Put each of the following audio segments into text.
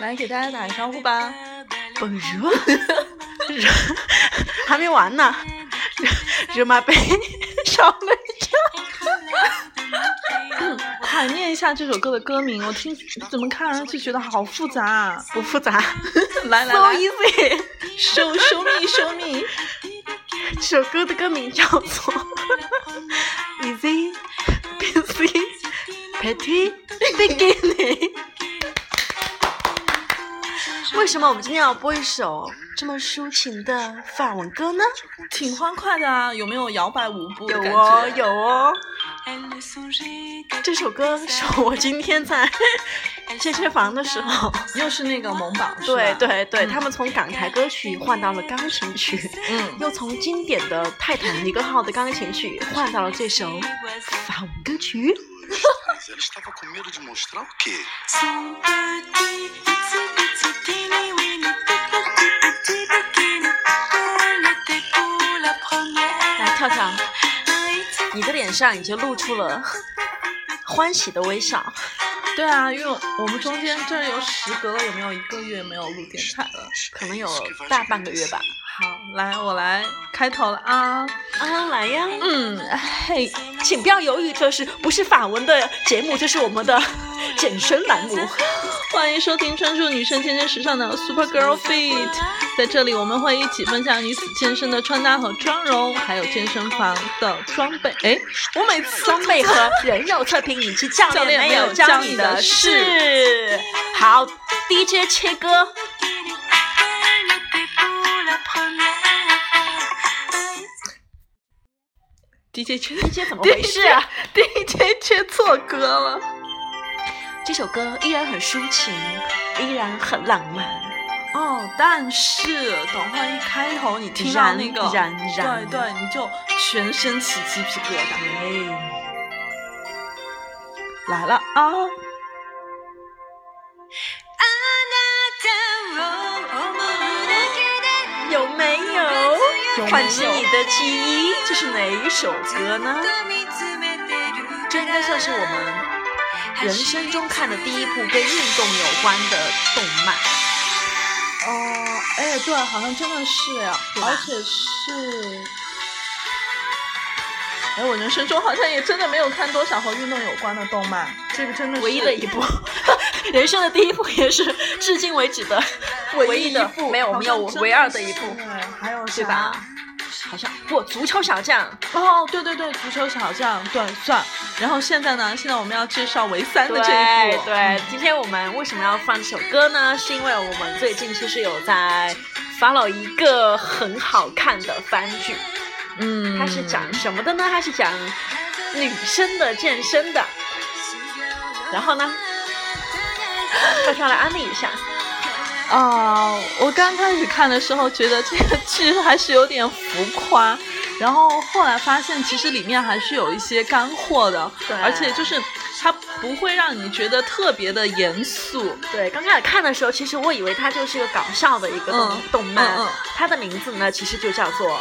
来给大家打个招呼吧。本热，热 还没完呢，热马杯少了一张。快念一下这首歌的歌名，我听怎么看上去觉得好复杂啊？不复杂，来来来，so easy，show show me show me。这首歌的歌名叫做 Easy Busy Petty Beginning。为什么我们今天要播一首这么抒情的法文歌呢？挺欢快的啊，有没有摇摆舞步有哦，有哦。这首歌是我今天在 健身房的时候，又是那个萌宝，对对对，他们从港台歌曲换到了钢琴曲，嗯，又从经典的泰坦尼克号的钢琴曲换到了这首法文歌曲。Ela estava com medo de mostrar o quê? 来，跳跳，你的脸上已经露出了欢喜的微笑。对啊，因为我们中间这有时隔了有没有一个月没有录电台了？可能有大半个月吧。好，来，我来开头了啊啊，来呀，嗯，嘿，请不要犹豫，这是不是法文的节目？这是我们的健身栏目。欢迎收听专注女生健身时尚的 Super Girl Fit，在这里我们会一起分享女子健身的穿搭和妆容，还有健身房的装备。哎，我每次装备和人肉测评以及教练没有教你的事。好，DJ 切歌。DJ 缺 DJ 怎么回事啊？DJ 切错歌了。这首歌依然很抒情，依然很浪漫。哦，但是等会一开头你听到那个，燃燃，对对，你就全身起鸡皮疙瘩。来了啊！有没有唤起你的记忆？这是哪一首歌呢？这应该算是我们人生中看的第一部跟运动有关的动漫。哦，哎，对，好像真的是呀，而且是，哎，我人生中好像也真的没有看多少和运动有关的动漫，这个真的是唯一的一部，人生的第一部，也是至今为止的唯一的，没有，我们有唯二的一部，还有对吧？好像不，足球小将哦，对对对，足球小将，对，算。然后现在呢，现在我们要介绍唯三的这一部。对，今天我们为什么要放这首歌呢？是因为我们最近其实有在 follow 一个很好看的番剧，嗯，它是讲什么的呢？它是讲女生的健身的。然后呢，快上来安利一下。啊，我刚开始看的时候觉得这个剧还是有点浮夸，然后后来发现其实里面还是有一些干货的，对，而且就是它不会让你觉得特别的严肃。对，刚开始看的时候，其实我以为它就是一个搞笑的一个动、漫，嗯嗯、它的名字呢其实就叫做。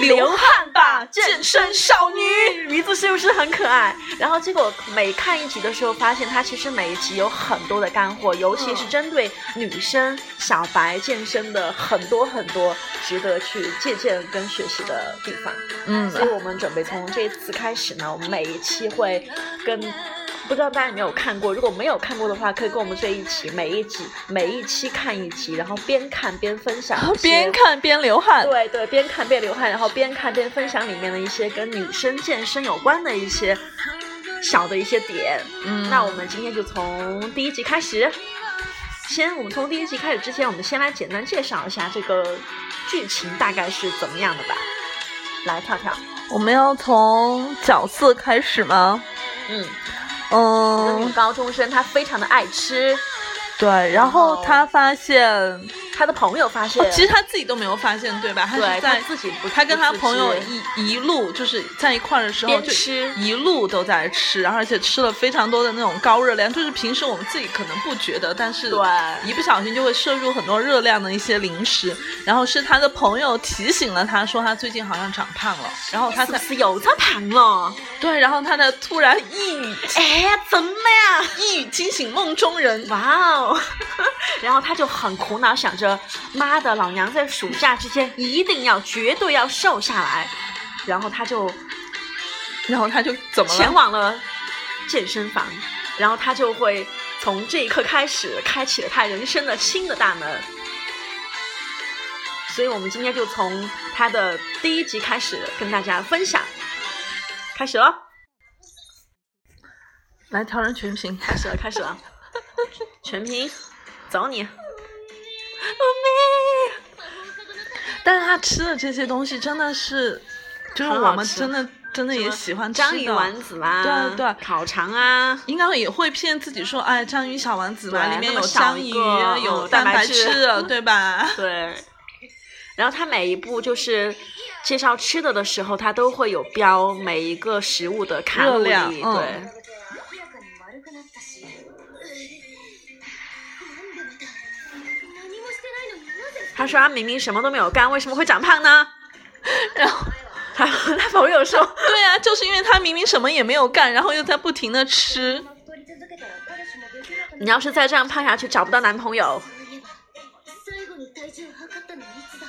流汗吧，健身少女，名字是不是很可爱？然后结果每看一集的时候，发现它其实每一集有很多的干货，尤其是针对女生小白健身的很多很多值得去借鉴跟学习的地方。嗯，所以我们准备从这次开始呢，我们每一期会跟。不知道大家有没有看过？如果没有看过的话，可以跟我们这一起，每一集每一期看一集，然后边看边分享，边看边流汗。对对，边看边流汗，然后边看边分享里面的一些跟女生健身有关的一些小的一些点。嗯，那我们今天就从第一集开始。先，我们从第一集开始之前，我们先来简单介绍一下这个剧情大概是怎么样的吧。来，跳跳，我们要从角色开始吗？嗯。嗯，高中生他非常的爱吃，对，然后他发现他的朋友发现，哦其实他自己都没有发现，对吧？他对是在他自己不他跟他朋友一一路就是在一块儿的时候，就吃一路都在吃，然后而且吃了非常多的那种高热量，就是平时我们自己可能不觉得，但是对一不小心就会摄入很多热量的一些零食。然后是他的朋友提醒了他说他最近好像长胖了，然后他才是又长胖了？对，然后他才突然一语哎，怎么呀！一语惊醒梦中人。哇哦！然后他就很苦恼，想着妈的，老娘在暑假之前一定要绝对要瘦下来。然后他就然后他就怎么前？往了健身房，然后他就会从这一刻开始开启了他人生的新的大门。所以我们今天就从他的第一集开始跟大家分享，开始了，来调整全屏。开始了，开始了，全屏，走你！但是他吃的这些东西真的是，就是我们真的真的也喜欢吃的。章鱼丸子啦，对对烤肠啊，应该也会骗自己说，哎，章鱼小丸子嘛，里面有章鱼，有嗯蛋白白质 对吧？对。然后他每一步就是介绍吃的的时候，他都会有标每一个食物的卡路里，对。他说他明明什么都没有干，为什么会长胖呢？然后，他他朋友说，对呀、就是因为他明明什么也没有干，然后又在不停的吃。你要是再这样胖下去，找不到男朋友。最後に体重を測ったのいつだ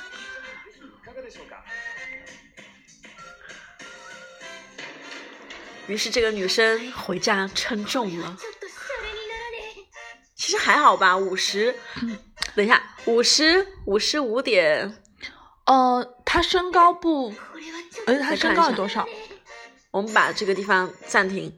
于是这个女生回家称重了。ちょっとシャレにならねえ其实还好吧，五十。 等一下，五十五十五点，呃，他身高不，これはちょっ而且他身高有多少？我们把这个地方暂停。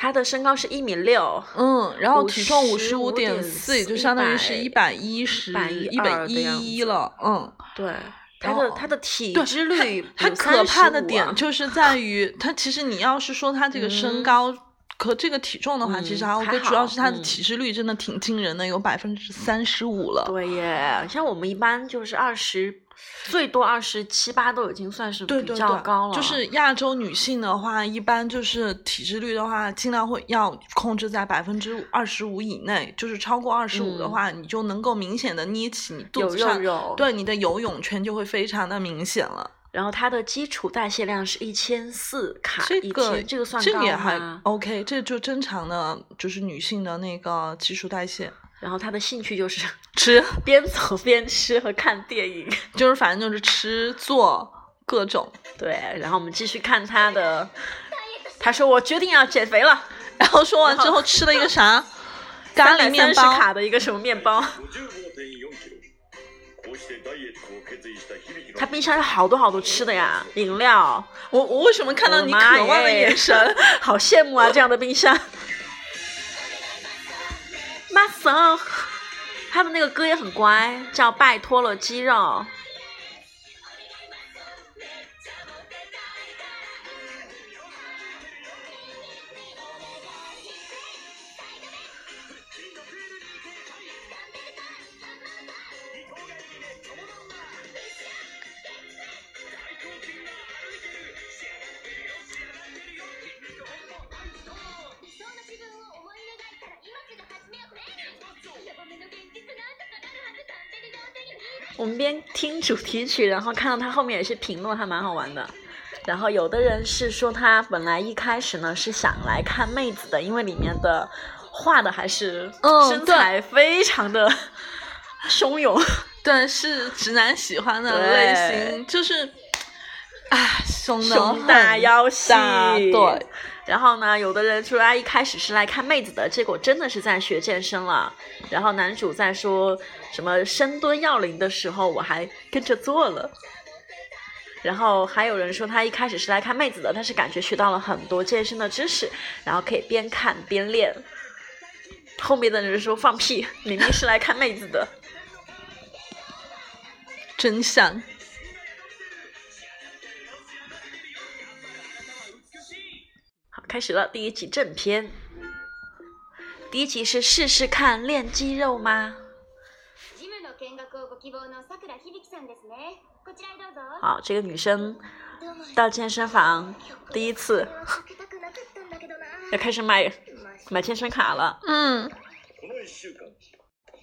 她的身高是一米六，嗯，然后体重五十五点55.4四，也就相当于是一百一十、一百112的样子一了。嗯，对，她然后的她的体对脂率它有可怕的35啊点就是在于，它其实你要是说它这个身高 和这个体重的话，嗯其实还还 OK，主要是它的嗯体脂率真的挺惊人的，有百分之三十五了。对耶，像我们一般就是二十，最多二十七八都已经算是比对对对，较高了。就是亚洲女性的话，一般就是体脂率的话，尽量会要控制在百分之二十五以内，就是超过二十五的嗯话，你就能够明显的捏起你肚子上，肉肉，对你的游泳圈就会非常的明显了。然后它的基础代谢量是一千四卡一这个天，这个算高这个也还吗？OK，这就正常的，就是女性的那个基础代谢。然后他的兴趣就是吃 边走边吃和看电影。就是反正就是吃做各种，对，然后我们继续看他的，他说我决定要减肥了，然后说完之后吃了一个啥 咖喱面330包，卡的一个什么面包，55.4キロこうしてダイエットを決意した響他冰箱有好多好多吃的呀，饮料，我我为什么看到你我的妈渴望的耶眼神？好羡慕啊这样的冰箱。Muscle，他的那个歌也很乖，叫《拜托了肌肉》。 我们边听主题曲，然后看到他后面也是评论，还蛮好玩的。然后有的人是说他本来一开始呢是想来看妹子的，因为里面的画的还是嗯身材非常的 汹涌。对，是直男喜欢的类型，就是，啊，胸大腰细，对，然后呢，有的人说他一开始是来看妹子的，结果真的是在学健身了。然后男主在说什么深蹲要领的时候，我还跟着做了。然后还有人说他一开始是来看妹子的，但是感觉学到了很多健身的知识，然后可以边看边练。后面的人说放屁，明明是来看妹子的。真相。开始了第一集正片。第一集是试试看练肌肉吗？ジムの見学をご希望 響さんですねこちらへどうぞ好，这个女生どうも到健身房第一次避けたくなかったんだけどな要开始买まあ买健身卡了。嗯，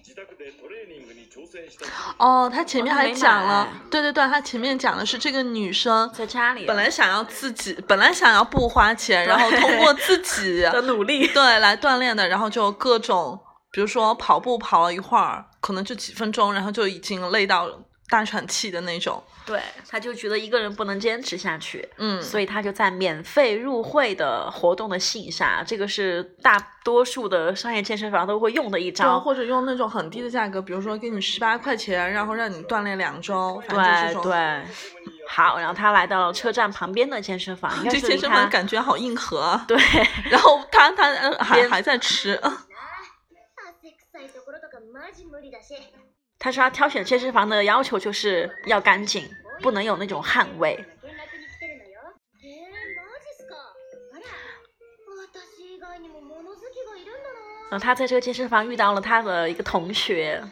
この1週間自宅でトレーニングに挑戦した哦，他前面还哦他没讲了买，对对对，他前面讲的是这个女生在家里本来想要自己，本来想要不花钱，然后通过自己的努力，对来锻炼的，然后就各种，比如说跑步跑了一会儿，可能就几分钟，然后就已经累到大喘气的那种。 对，他就觉得一个人不能坚持下去，嗯，所以他就在免费入会的活动的信下，这个是大多数的商业健身房都会用的一然后招。或者用那种很低的价格，比如说给你十八块钱，然后让你锻炼两周，对。对，好，然后他来到了车站旁边的健身房，这健身房感觉好硬核啊。对，然后他他呃还还在吃，汗臭いところとかマジ無理だし他说他挑选健身房的要求就是要干净，不能有那种汗味。見学に来てるのよへえマジっすかあら私以外にも物好きがいるんだな然后他在这个健身房遇到了他的一个同学，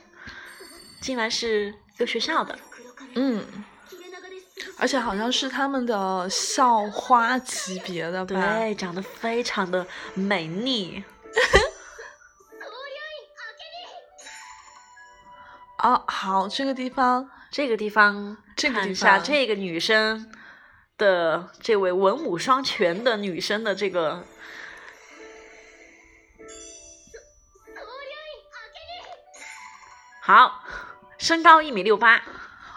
竟然是一个学校的。黒髪嗯，切れ長です而且好像是他们的校花级别的吧？对，长得非常的美丽。 哦，好，这个地方，这个地方，这个地看一下方这个女生的这位文武双全的女生的这个，好，身高一米六八，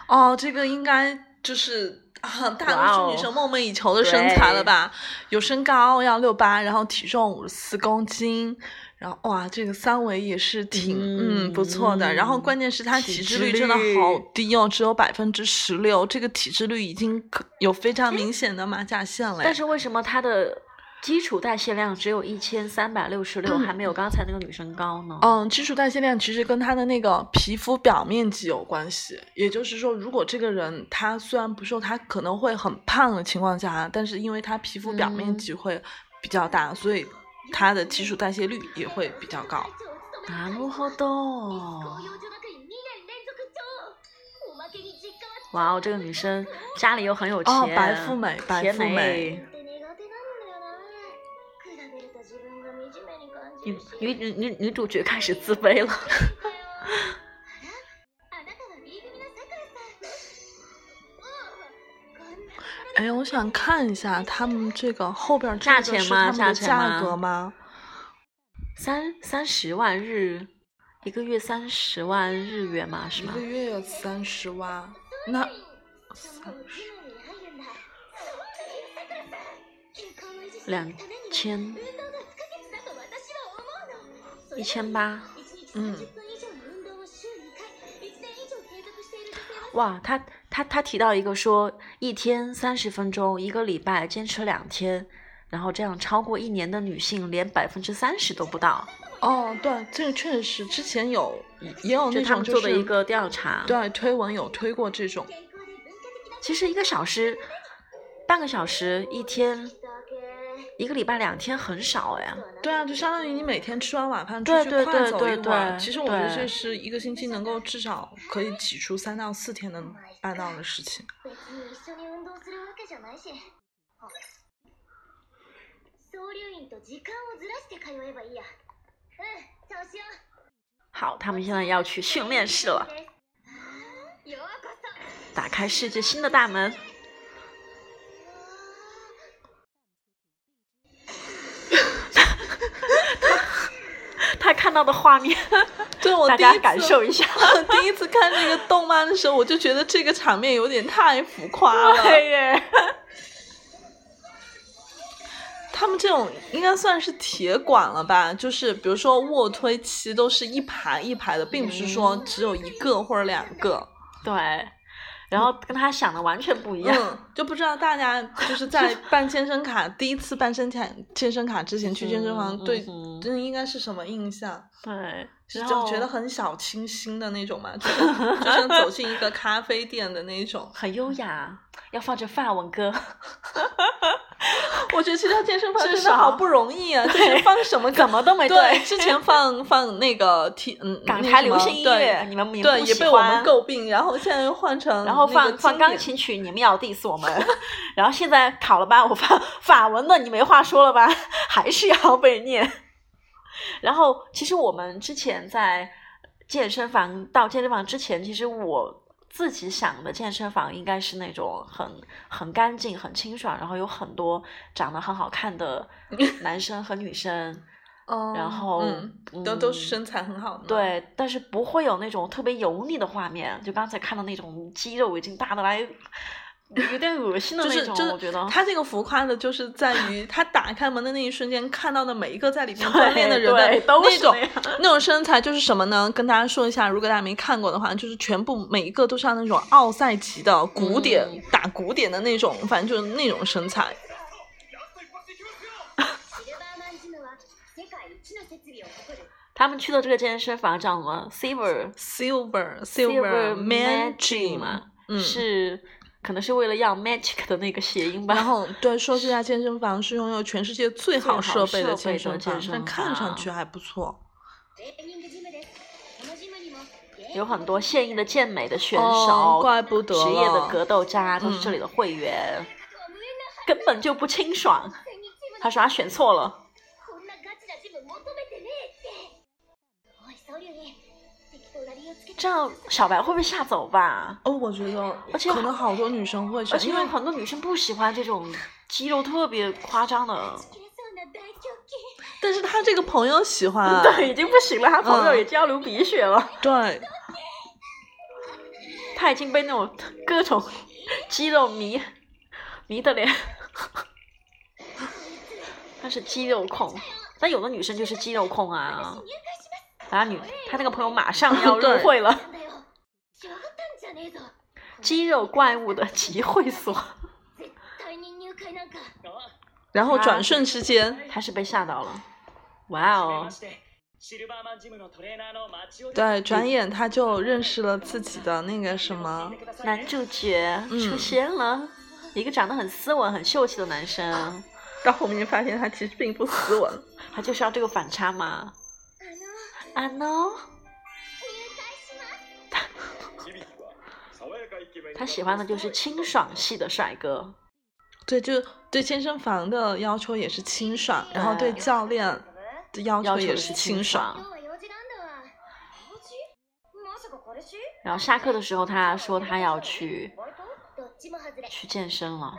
哦，这个应该就是啊，大多数女生梦寐以求的身材了吧？有身高要六八，然后体重五十四公斤，然后哇，这个三维也是挺嗯嗯不错的。然后关键是她体体脂脂率真的好低哦，只有百分之十六，这个体脂率已经可有非常明显的马甲线了。但是为什么她的基础代谢量只有一千三百六十六，还没有刚才那个女生高呢？嗯，基础代谢量其实跟她的那个皮肤表面积有关系。也就是说，如果这个人他虽然不瘦，他可能会很胖的情况下，但是因为他皮肤表面嗯积会比较大，所以他的基础代谢率也会比较高。なるほど。紅葉女学院2年連続長おまけに実家は哇哦，这个女生家里又很有钱，哦白富美白甜富美美。って苦手なんだよな比べると自分が惨めに感じ女るし女女女女主角开始自卑了。 哎，我想看一下他们这个后边这价个是钱吗他们的价钱吗价格吗？三三十万日，一个月三十万日元嘛，是吗一个？月有三十万，那そのうちに入るんだそうだよさくらさん健康を維持する两ためには千運動が不可欠だと私は思うのそれ一千八。一日嗯30分以上の運動を週2回1年以上継続している女性は哇，他 他他提到一个说，一天三十分钟，一个礼拜坚持两天，然后这样超过一年的女性连百分之三十都不到，哦，对，这个确实是之前有也有就他们那种就是做的一个调查。对推文有推过这种。健康で文化的な其实一个小时、半个小时、一天、だけ 一个礼拜两天很少哎。对啊，就相当于你每天吃完晚饭出对去快走对对对一会儿。对其实我觉得对这是一个星期能够至少可以挤出三到四天能办到的事情。別に一緒に運動するわけじゃないしあ総留院と時間をずらして通えばいいやうんそうしよう好，他们现在要去训练室了，ようこそ打开世界新的大门。 看到的画面，对我大家第一次感受一下。第一次看这个动漫的时候，我就觉得这个场面有点太浮夸了。对耶，他们这种应该算是铁管了吧？就是比如说卧推期都是一排一排的，并不是说只有一个或者两个。对，然后跟他想的完全不一样。嗯，就不知道大家就是在 办健身卡第一次办身卡健身卡之前去健身房，嗯对嗯，这应该是什么印象？对，就觉得很小清新的那种嘛，就像就像走进一个咖啡店的那种。很优雅，要放着法文歌。我觉得这家健身房真的好不容易啊，就是放什么怎么都没对，之前放放那个 T 嗯港台流行音对乐，你们你们对也被我们诟病，然后现在又换成然后放放钢琴曲，你们要 diss 我们，然后现在考了吧，我放法文的你没话说了吧，还是要被念。然后其实我们之前在健身房到健身房之前，其实我自己想的健身房应该是那种很很干净、很清爽，然后有很多长得很好看的 男生和女生。哦然后嗯，都都嗯是身材很好的，，对，但是不会有那种特别油腻的画面，就刚才看到那种肌肉已经大的来有点恶心的那种，就是就是我觉得。他这个浮夸的，就是在于他打开门的那一瞬间，看到的每一个在里面对锻炼的人的对都那种是那样那种身材，就是什么呢？跟大家说一下，如果大家没看过的话，就是全部每一个都像那种奥赛级的古典、嗯打古典的那种，反正就是那种身材。シルバーマンジムは世界一の設備を誇る他们去的这个健身房叫什么？Silver Silver Silver Man Gym Gym 嘛，嗯是 可能是为了要 magic 的那个谐音吧。然后对，说这家健身房是拥有全世界最好最好设备的设备的健身房，健身但看上房去还不错。トレーニングジムですこのジムにも有很多现役的健美的选手，哦怪不得职业的了格斗家都是这里的会员，根本就不清爽。他说他选错了。 这样小白会不会吓走吧？哦，我觉得而且可能好多女生会选，而且因为有很多女生不喜欢这种肌肉特别夸张的。切れそうな大胸筋但是他这个朋友喜欢啊，对，已经不行了，他朋友嗯也交流鼻血了，对，他已经被那种各种肌肉迷迷的脸，他是肌肉控，但有的女生就是肌肉控啊。 他女，他那个朋友马上要入会了。肌肉怪物的集会所。然后转瞬之间，他是被吓到了。哇哦！对，转眼他就认识了自己的那个什么男主角，出现了一个长得很斯文、很秀气的男生。到后面发现他其实并不斯文，他就是要这个反差嘛。あの啊 no，入会します響は爽やかイケメン他喜欢的就是清爽系的帅哥。对，就对健身房的要求也是清爽，然后对对教练的要要求求也是清清爽。今日は用事なんだわ用事まさか彼氏然后下課的时候，他说他要去バイトどっちも外れ去健身了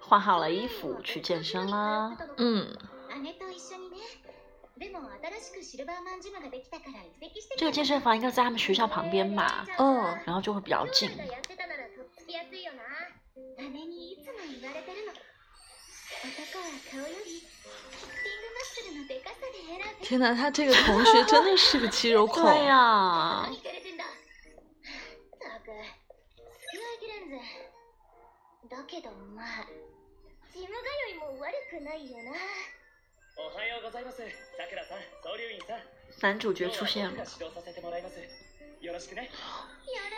换好了衣服去健身啦。嗯，姉と一緒にねでも新しくシルバーマンジムができたから移籍して这个健身房应该在他们学校旁边吧？哦然后就会比较近。やってたならとっつきやすいよな姉にいつも言われてるの男は顔よりキッティングマッスルのでかさで選べ天哪，他这个同学真的是个肌肉控。对呀、何 けどまあジム通いも悪くないよなおはようございますさくらさん総流員さん男主角出现了今日は。僕が指導させてもらいますよろしくね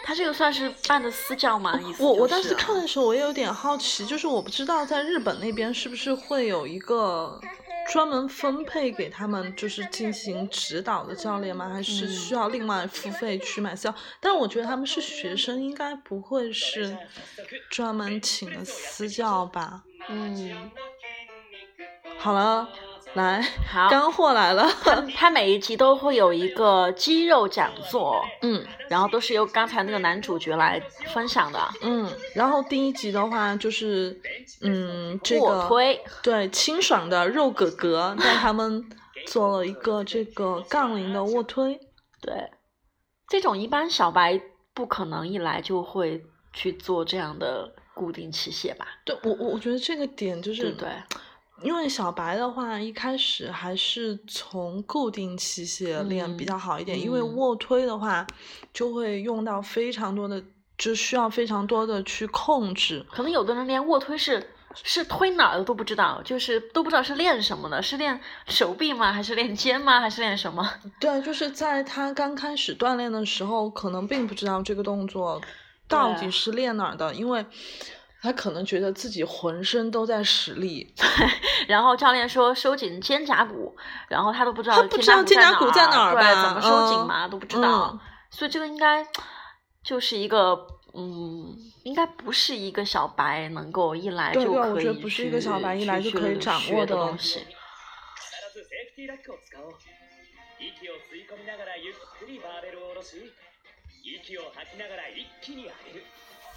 他这个算是办的私教吗？意思、就是我我当时看的时候，我也有点好奇，就是我不知道在日本那边是不是会有一个 专门分配给他们，就是进行指导的教练吗？还是需要另外付费去买私教？但我觉得他们是学生，应该不会是专门请的私教吧？嗯，好了，来，好。干货来了。他他每一集都会有一个肌肉讲座，嗯然后都是由刚才那个男主角来分享的。嗯，然后第一集的话就是，嗯，这个卧推，对清爽的肉哥哥带他们做了一个这个杠铃的卧推。对，这种一般小白不可能一来就会去做这样的固定器械吧，对我我我觉得这个点就是对对？因为小白的话，一开始还是从固定器械练比较好一点，因为嗯卧推的话就会用到非常多的，就需要非常多的去控制。可能有的人连卧推是是推哪儿的都不知道，就是都不知道是练什么的，是练手臂吗？还是练肩吗？还是练什么？对，就是在他刚开始锻炼的时候，可能并不知道这个动作到底是练哪儿的，因为他可能觉得自己浑身都在使力，然后教练说收紧肩胛骨，然后他都不知道他不知道肩胛骨在哪儿对怎么收紧嗯嘛、都不知道，嗯。所以这个应该就是一个嗯，应该不是一个小白能够一来对对就可以我觉得不是一个小白一来就可以掌握的的东西。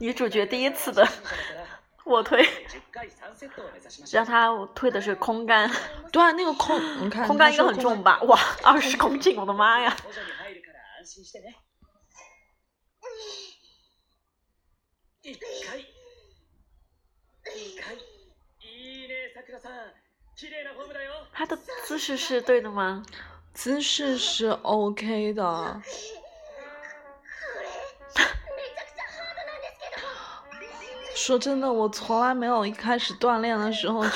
女主角第一次的卧推， 10回3セットを目指しましょ让う她推的是空杆，对啊，那个空，你看空杆应该他说空很重吧？哇，二十公斤，我的妈呀！補助に入るから安心してね1回2回いいねさくらさん綺麗なフォームだよ她的姿势是对的吗？姿势是 OK 的， 说真的，我从来没有一开始锻炼的时候就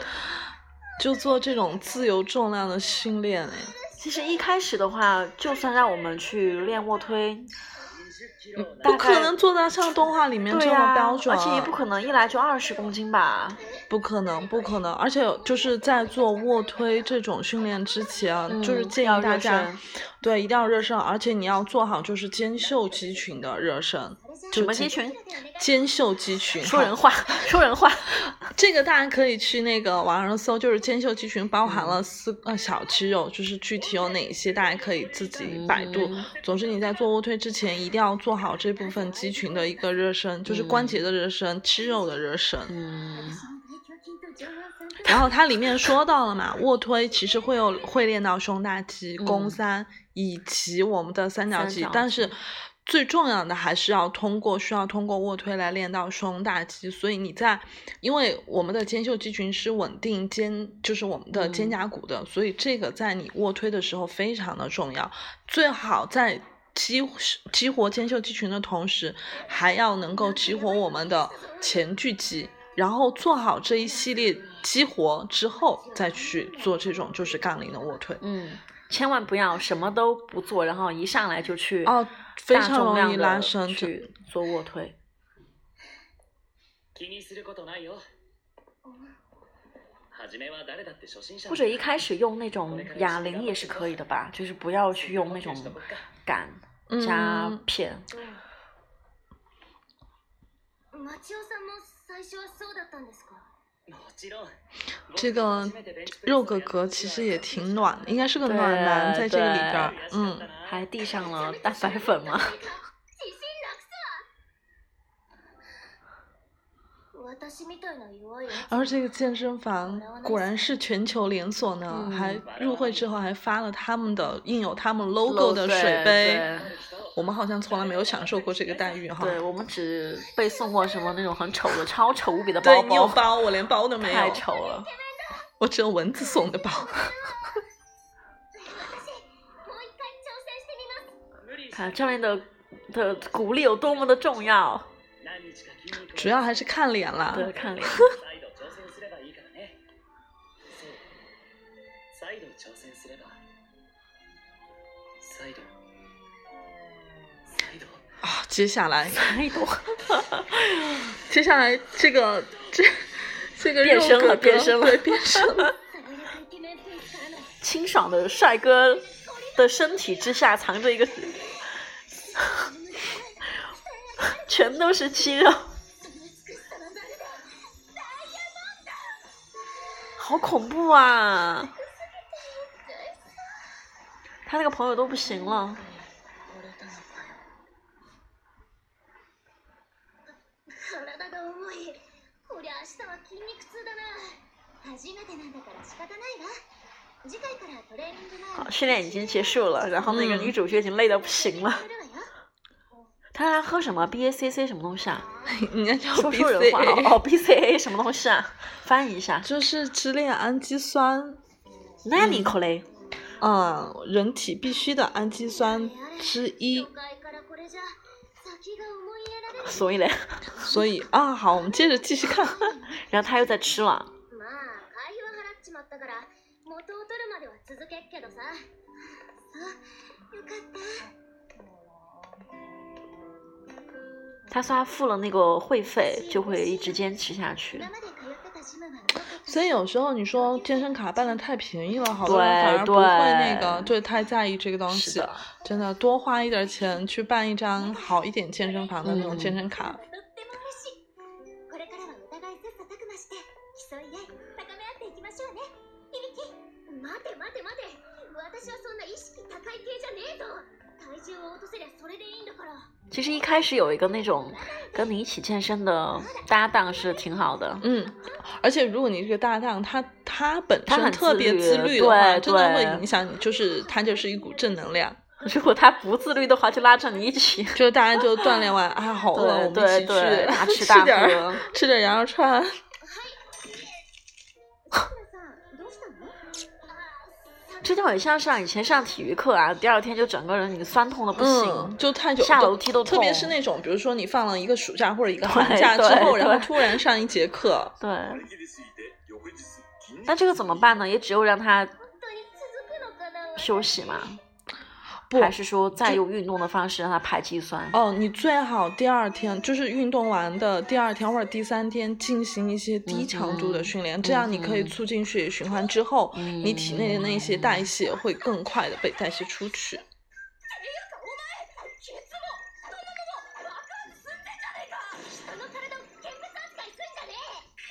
就做这种自由重量的训练哎。其实一开始的话，就算让我们去练卧推，20キロ大概不可能做到像动画里面这么、标准，而且也不可能一来就二十公斤吧？不可能，不可能，而且就是在做卧推这种训练之前，嗯就是建议大家，对，一定要热身，而且你要做好就是肩袖肌群的热身。什么肌群？肩袖肌群，说人话，说人话。这个大家可以去那个网上搜，就是肩袖肌群包含了四个小肌肉，就是具体有哪些，大家可以自己百度。嗯总之你在做卧推之前，一定要做好这部分肌群的一个热身，就是关节的热身、肌肉的热身。嗯，然后它里面说到了嘛，卧推其实会有会练到胸大肌、嗯肱三以及我们的三角肌，角但是最重要的还是要通过需要通过卧推来练到胸大肌。所以你在，因为我们的肩袖肌群是稳定肩，就是我们的肩嗯胛骨的，所以这个在你卧推的时候非常的重要，最好在。激激活肩袖肌群的同时，还要能够激活我们的前锯肌，然后做好这一系列激活之后，再去做这种就是杠铃的卧推。嗯，千万不要什么都不做，然后一上来就去哦，非大常容易重量地拉伸。去做卧推。気にすることないよ初めは誰だって初心者或者一开始用那种哑铃也是可以的吧，就是不要去用那种杆加嗯片。町 尾さんも最初はそうだったんですかもちろん这个肉哥哥其实也挺暖的，应该是个暖男，在这个里边儿，嗯，还递上了蛋白粉吗？ 而这个健身房果然是全球连锁呢，嗯还入会之后还发了他们的印有他们 logo 的水对杯对，我们好像从来没有享受过这个待遇哈。对我们只被送过什么那种很丑的、超丑无比的对包你有包，我连包都没太有，丑了。我只有蚊子送的包。私もう一回挑戦してみます無理し看教练的的鼓励有多么的重要。 何日か筋肉を主要还是看脸啦。对，看脸。再度挑戦すればいいからねそう再度挑戦すれば再度再度啊，接下来，太多。接下来这个这这个肉变身了哥哥变身了对，变身了。爽やかイケメンフェイスからの清爽的帅哥的身体之下藏着一个 全都是肌肉，好恐怖啊！他那个朋友都不行了，体が重いこりゃ明日は筋肉痛だな初めてなんだから仕方ないわ次回からトレーニング前好，训练已经结束了，然后那个嗯女主角已经累得不行了。するわよ 他让他喝什么 BACC 什么东西啊？人家叫说说人话 BCA，哦哦，BCA 什么东西啊？翻译一下。就是支链氨基酸，那你可嘞？嗯，人体必须的氨基酸之一初。回からこれじゃ先が思い入れられる所以嘞，所以啊，好，我们接着继续看。然后他又在吃了。 他说他付了那个会费，就会一直坚持下去今。まで通ってたジムは良かった所以有时候你说健身卡办的太便宜了，好多人对反而不会那对个，对，太在意这个东西是的。真的，多花一点钱去办一张好一点健身房的那种嗯健身卡。と っても嬉しいこれからはお互い切磋琢磨して競い合い高め合っていきましょうね響き待て待て待て私はそんな意識高い系じゃねえぞ体重を落とせりゃそれでいいんだから其实一开始有一个那种跟你一起健身的搭档是挺好的。嗯，而且如果你这个搭档他他本他很身特别自律自律的话，对真的会对影响你，就是他就是一股正能量。如果他不自律的话，就拉着你一起。就是大家就锻炼完啊，好饿，我们对一起对对大去吃大点儿喝吃点羊肉串。 这就很像上以前上体育课啊，第二天就整个人你酸痛的不行。嗯，就太久，下楼梯都特别痛是那种，比如说你放了一个暑假或者一个对寒假之后，对对然后突然上一节课，对，張り切りすぎて翌日筋肉那这个怎么办呢？也只有让他本当に続くのかな休息嘛，不 还是说再用运动的方式让他排肌酸？哦，你最好第二天就是运动完的第二天或者第三天进行一些低强度的训练，这样你可以嗯促进血液循环，之后、嗯你体内的那些代谢会更快的被代谢出去。ケツも太もももバカン済んでんじゃねえか人の体を見物扱いすんじゃねえ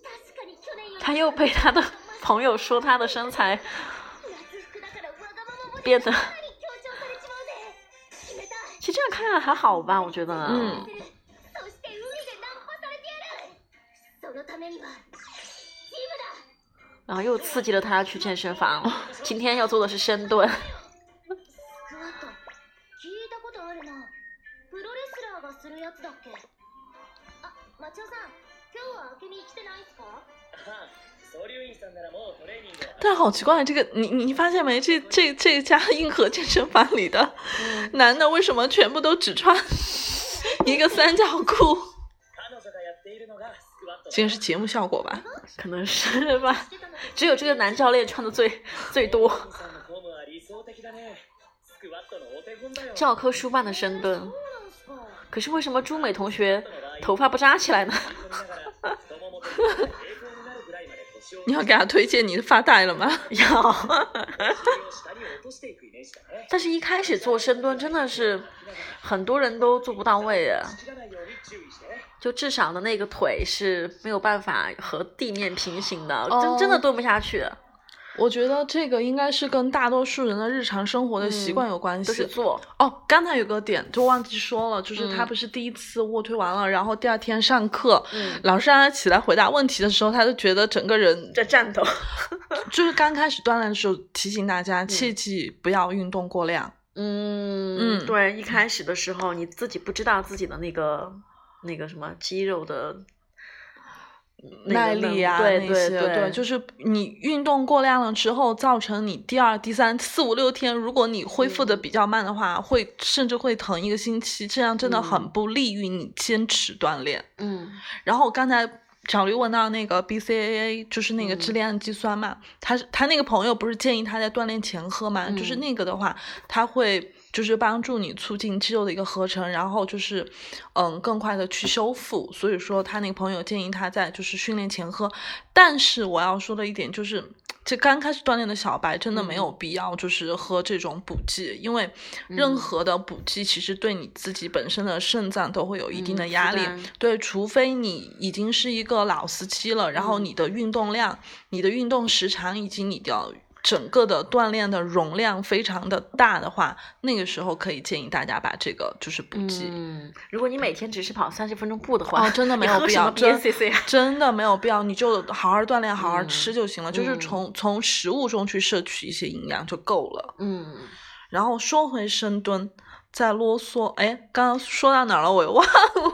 確かに去年より他又被他的朋友说他的身材 变得，かなり強調されちまうぜ決めた其实这样看看还好吧，我觉得。嗯そして海でナンパされてやるそのためにはジムだ然后又刺激了他去健身房。今天要做的是深蹲， 好奇怪，这个你你你发现没？这这这家硬核健身房里的男的为什么全部都只穿一个三角裤？彼女がやっているのがスクワットだ这个是节目效果吧？可能是吧。知ってたの只有这个男教练穿的最最多。兄さんのフォームは理想的だねスクワットのお手本だよ教科书般的深蹲，そうなんすか可是为什么朱美同学头发不扎起来呢？ 你要给他推荐你的发带了吗？要。腰を下に落としていくイメージだね但是，一开始做深蹲真的是很多人都做不到位的，切らないように注意してね就至少的那个腿是没有办法和地面平行的，哦真真的蹲不下去， 我觉得这个应该是跟大多数人的日常生活的习惯有关系。哦，刚才有个点就忘记说了，就是他嗯不是第一次卧推完了，然后第二天上课，嗯老师让他起来回答问题的时候，他就觉得整个人在颤抖。就是刚开始锻炼的时候提醒大家，切记不要运动过量。嗯嗯对，一开始的时候你自己不知道自己的那个那个什么肌肉的。那个耐力啊，对那些对就是你运动过量了之后，造成你第二、第三、四五六天，如果你恢复的嗯比较慢的话，会甚至会疼一个星期，这样真的很嗯不利于你坚持锻炼。嗯然后我刚才小驴问到那个 BCAA，就是那个嗯支链氨基酸嘛，他是他那个朋友不是建议他在锻炼前喝嘛？就是嗯那个的话，他会就是帮助你促进肌肉的一个合成，然后就是嗯更快的去修复。所以说他那个朋友建议他在就是训练前喝，但是我要说的一点就是。这刚开始锻炼的小白真的没有必要，就是喝这种补剂，因为任何的补剂其实对你自己本身的肾脏都会有一定的压力。对，除非你已经是一个老司机了，然后你的运动量、你的运动时长以及你的。整个的锻炼的容量非常的大的话，那个时候可以建议大家把这个就是补剂。嗯，如果你每天只是跑三十分钟步的话，哦，真的没有必要，真真的没有必要，你就好好锻炼，好好吃就行了，就是从从食物中去摄取一些营养就够了。嗯，然后说回深蹲，再啰嗦，哎，刚刚说到哪了？我又忘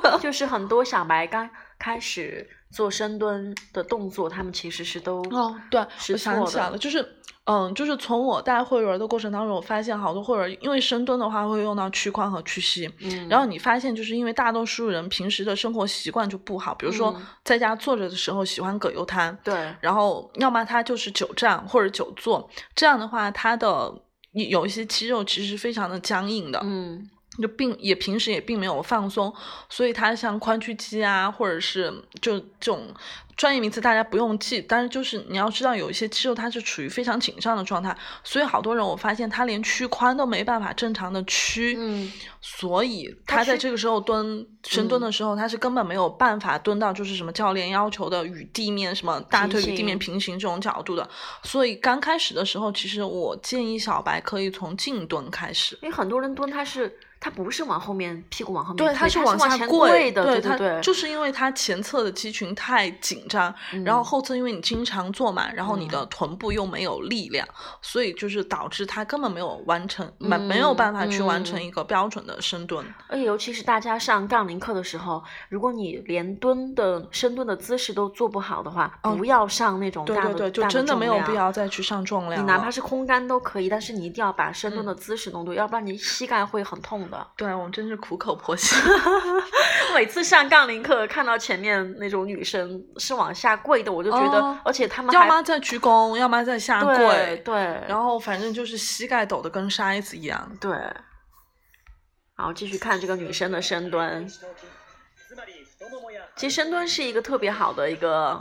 了。就是很多小白刚开始做深蹲的动作，他们其实是都哦，对，我想起来了，就是。嗯，就是从我带会员的过程当中，我发现好多会员因为深蹲的话会用到屈髋和屈膝，嗯，然后你发现就是因为大多数人平时的生活习惯就不好，比如说在家坐着的时候喜欢葛优瘫，对，然后要么他就是久站或者久坐，这样的话他的有一些肌肉其实非常的僵硬的，嗯。就并也平时也并没有放松，所以它像髋屈肌啊，或者是就这种专业名词大家不用记，但是就是你要知道有一些肌肉它是处于非常紧张的状态，所以好多人我发现他连屈髋都没办法正常的屈，嗯，所以他在这个时候蹲深蹲的时候，他是根本没有办法蹲到就是什么教练要求的与地面什么大腿与地面平行这种角度的，所以刚开始的时候，其实我建议小白可以从静蹲开始，因为很多人蹲他是。它不是往后面屁股往后面，对，它是往下跪的，对对对，就是因为它前侧的肌群太紧张，然后后侧因为你经常坐嘛，然后你的臀部又没有力量，所以就是导致它根本没有完成，没没有办法去完成一个标准的深蹲。而且尤其是大家上杠铃课的时候，如果你连蹲的深蹲的姿势都做不好的话，不要上那种大的，就真的没有必要再去上重量。你哪怕是空杆都可以，但是你一定要把深蹲的姿势弄对，要不然你膝盖会很痛的。对，我们真是。苦口婆心，每次上杠铃课看到前面那种女生是往下跪的，我就觉得，而且他们要么在鞠躬，要么在下跪，对，然后反正就是膝盖抖得跟筛子一样。对，然后继续看这个女生的深蹲。其实深蹲是一个特别好的一个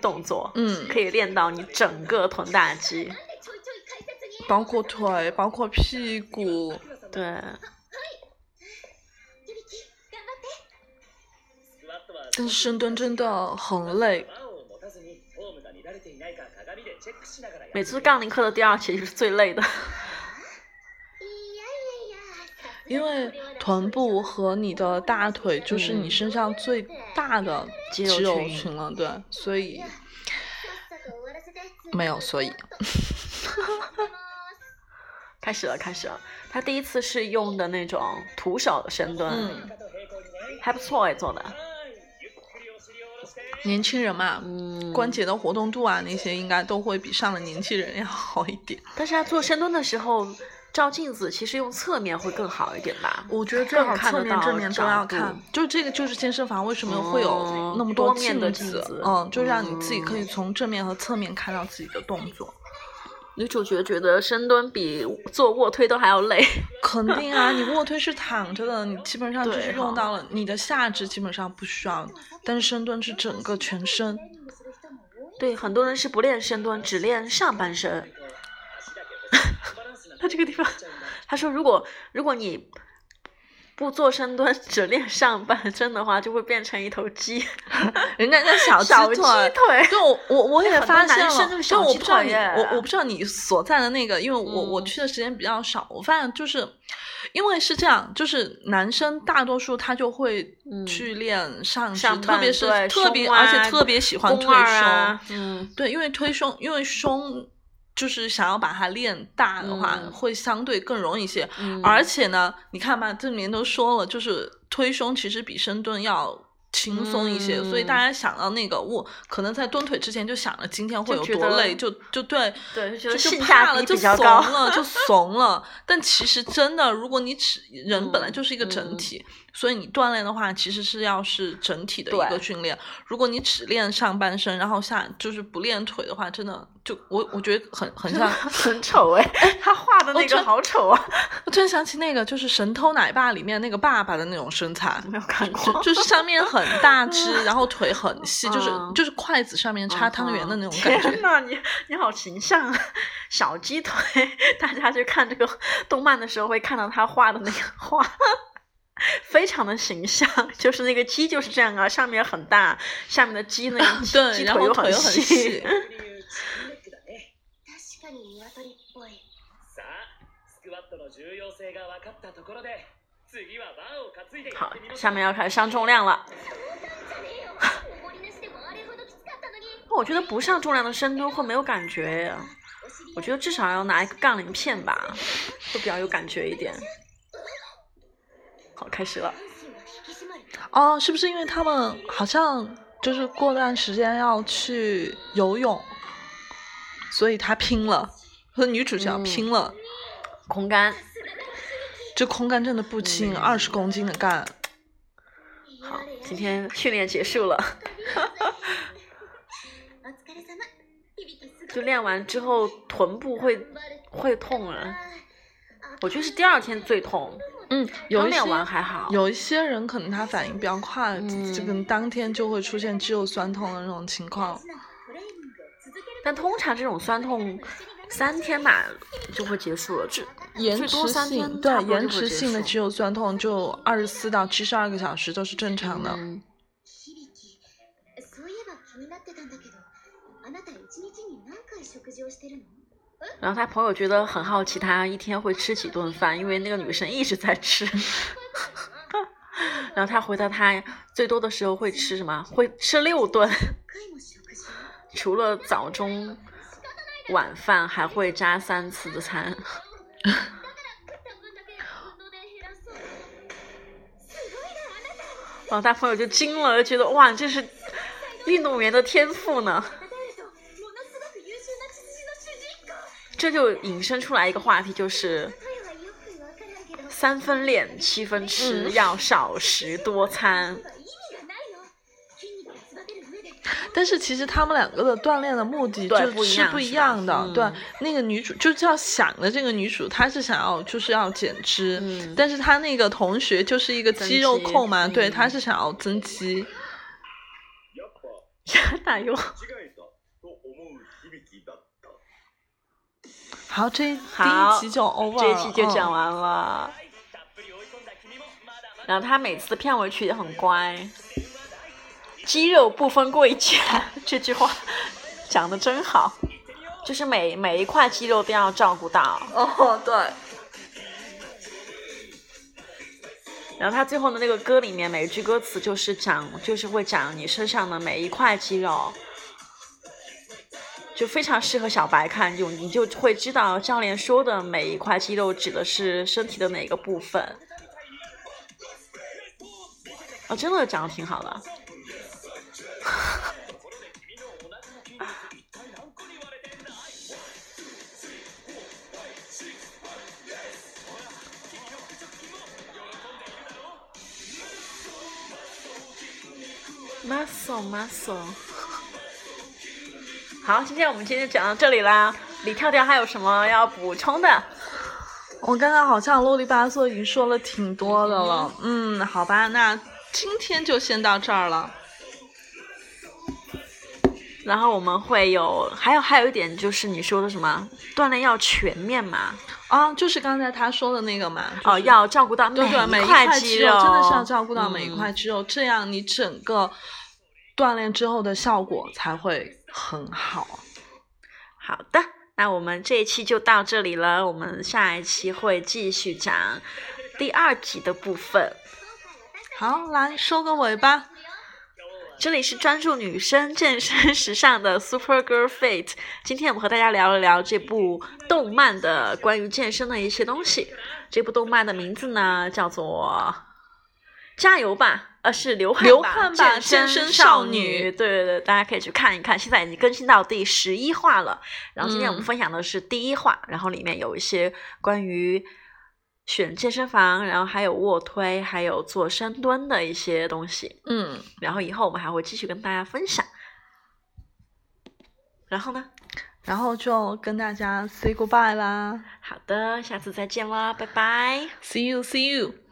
动作，嗯，可以练到你整个臀大肌，包括腿，包括屁股，对。但是深蹲真的很累。每次杠铃课的第二节是最累的，因为臀部和你的大腿就是你身上最大的肌肉群了，对，所以没有所以。开始了，开始了。他第一次是用的那种徒手的深蹲，还不错哎，做的。年轻人嘛，嗯，关节的活动度啊，那些应该都会比上了年纪人要好一点。但是他做深蹲的时候照镜子，其实用侧面会更好一点吧？我觉得最好侧面正面都要看。就这个就是健身房为什么会有那么多镜子？嗯，就让你自己可以从正面和侧面看到自己的动作。女主角觉得深蹲比做卧推都还要累。肯定啊，你卧推是躺着的，你基本上就是用到了你的下肢，基本上不需要。但是深蹲是整个全身。对，很多人是不练深蹲，只练上半身。他这个地方，他说如果如果你。不做深蹲，只练上半身的话，就会变成一头鸡。人家那小小鸡 腿，就我我我也发现了，就我不知道你，我我不知道你所在的那个，因为我我去的时间比较少，我发现就是，因为是这样，就是男生大多数他就会去练上肢，特别是特别而且特别喜欢推胸，嗯，对，因为推胸，因为胸。就是想要把它练大的话，会相对更容易一些。而且呢，你看吧，这里面都说了，就是推胸其实比深蹲要轻松一些。所以大家想到那个，我可能在蹲腿之前就想着今天会有多累，就就对对，就就怕了，就怂了，就怂了。但其实真的，如果你只 人本来就是一个整体，所以你锻炼的话，其实是要是整体的一个训练。如果你只练上半身，然后下就是不练腿的话，真的就我我觉得很很像。很丑哎，他画的那个好丑啊，我突然想起那个就是《神偷奶爸》里面那个爸爸的那种身材，没有看过。就是上面很大只，然后腿很细，就是嗯就是筷子上面插汤圆的那种感觉。天呐，你你好形象啊！小鸡腿，大家去看这个动漫的时候会看到他画的那个画，非常的形象，就是那个鸡就是这样啊，上面很大，下面的鸡那个鸡对鸡然后腿又很细细。確かに鶏っぽいさあスクワットの重要性が分かったところで次はバーを担いでや好ってみま，しょ下う面要开始上重量了。じゃねえよおごりなしでもあれほどきつかったのに我觉得不上重量的深蹲会没有感觉，我觉得至少要拿一个杠铃片吧，会比较有感觉一点。 好，开始了。心は引き締まる哦，是不是因为他们好像就是过段时间要去游泳，所以他拼了，和女主角嗯拼了，空杆，这空杆真的不轻，嗯二十公斤的杆。好，今天训练结束了。お疲れ様響きすごい就练完之后臀部会会痛啊，我觉得是第二天最痛， 嗯，有一些刚练完还好。有一些人可能他反应比较快，嗯这个当天就会出现肌肉酸痛的那种情况。トレーニングを続ける但通常这种酸痛三天吧就会结束了，这延最多迟三天性对差不多就延迟会结束性的肌肉酸痛就二十四到七十二个小时都是正常的。嗯， 響そういえば気になってたんだけどあなた一日に何回食事をしてるの然后他朋友觉得很好奇，他一天会吃几顿饭，因为那个女生一直在吃。然后他回答他最多的时候会吃什么？会吃六顿， 1回も食事を除了早中晚饭，还会加三次的餐。だから食った分だけ運動で減らそうすごいなあなた然后他朋友就惊了，就觉得哇，这是运动员的天赋呢。 这就引申出来一个话題，就是例えはよくわからんけど三分练，七分吃，嗯要少食多餐。意味がないの筋肉を育てる上で但是其实他们两个的锻炼的目的对就不一样是不一是吧样的。嗯对，那个女主就叫想的这个女主，她是想要就是要减脂，嗯但是她那个同学就是一个增肌肉肌控嘛，对，嗯她是想要增肌。やっぱ大よ。 好，这一第好一集就 over 这一了期就讲嗯完了。たっぷり追い込んだ君もまだまだ然后他每次的片尾曲也很乖，肌肉不分贵贱，这句话讲的真好，就是每每一块肌肉都要照顾到。哦，对，然后他最后的那个歌里面每一句歌词就是讲，就是会讲你身上的每一块肌肉， 就非常适合小白看，就你就会知道教练说的每一块肌肉指的是身体的哪个部分。哦，真的长得挺好的。muscle muscle。好，今天我们今天讲到这里啦。李跳跳还有什么要补充的？我刚刚好像啰里吧嗦已经说了挺多的了。嗯，好吧，那今天就先到这儿了。然后我们会有，还有还有一点就是你说的什么锻炼要全面嘛？啊，就是刚才他说的那个嘛，哦，就是要照顾到对对，每一一块肌肉真的是要照顾到每一嗯块肌肉，这样你整个锻炼之后的效果才会很好。好的，那我们这一期就到这里了，我们下一期会继续讲第二集的部分。好，来收个尾吧。这里是专注女生健身时尚的 Super Girl Fit。今天我们和大家聊一聊这部动漫的关于健身的一些东西。这部动漫的名字呢叫做《加油吧》，呃，是流汗流汗吧健健身少少女对对对，大家可以去看一看。现在已经更新到第十一话了。然后今天我们嗯分享的是第一话，然后里面有一些关于选健身房，然后还有卧推，还有做深蹲的一些东西。嗯，然后以后我们还会继续跟大家分享。然后呢？然后就跟大家 say goodbye 啦好的，下次再见啦，拜拜。，see you see you。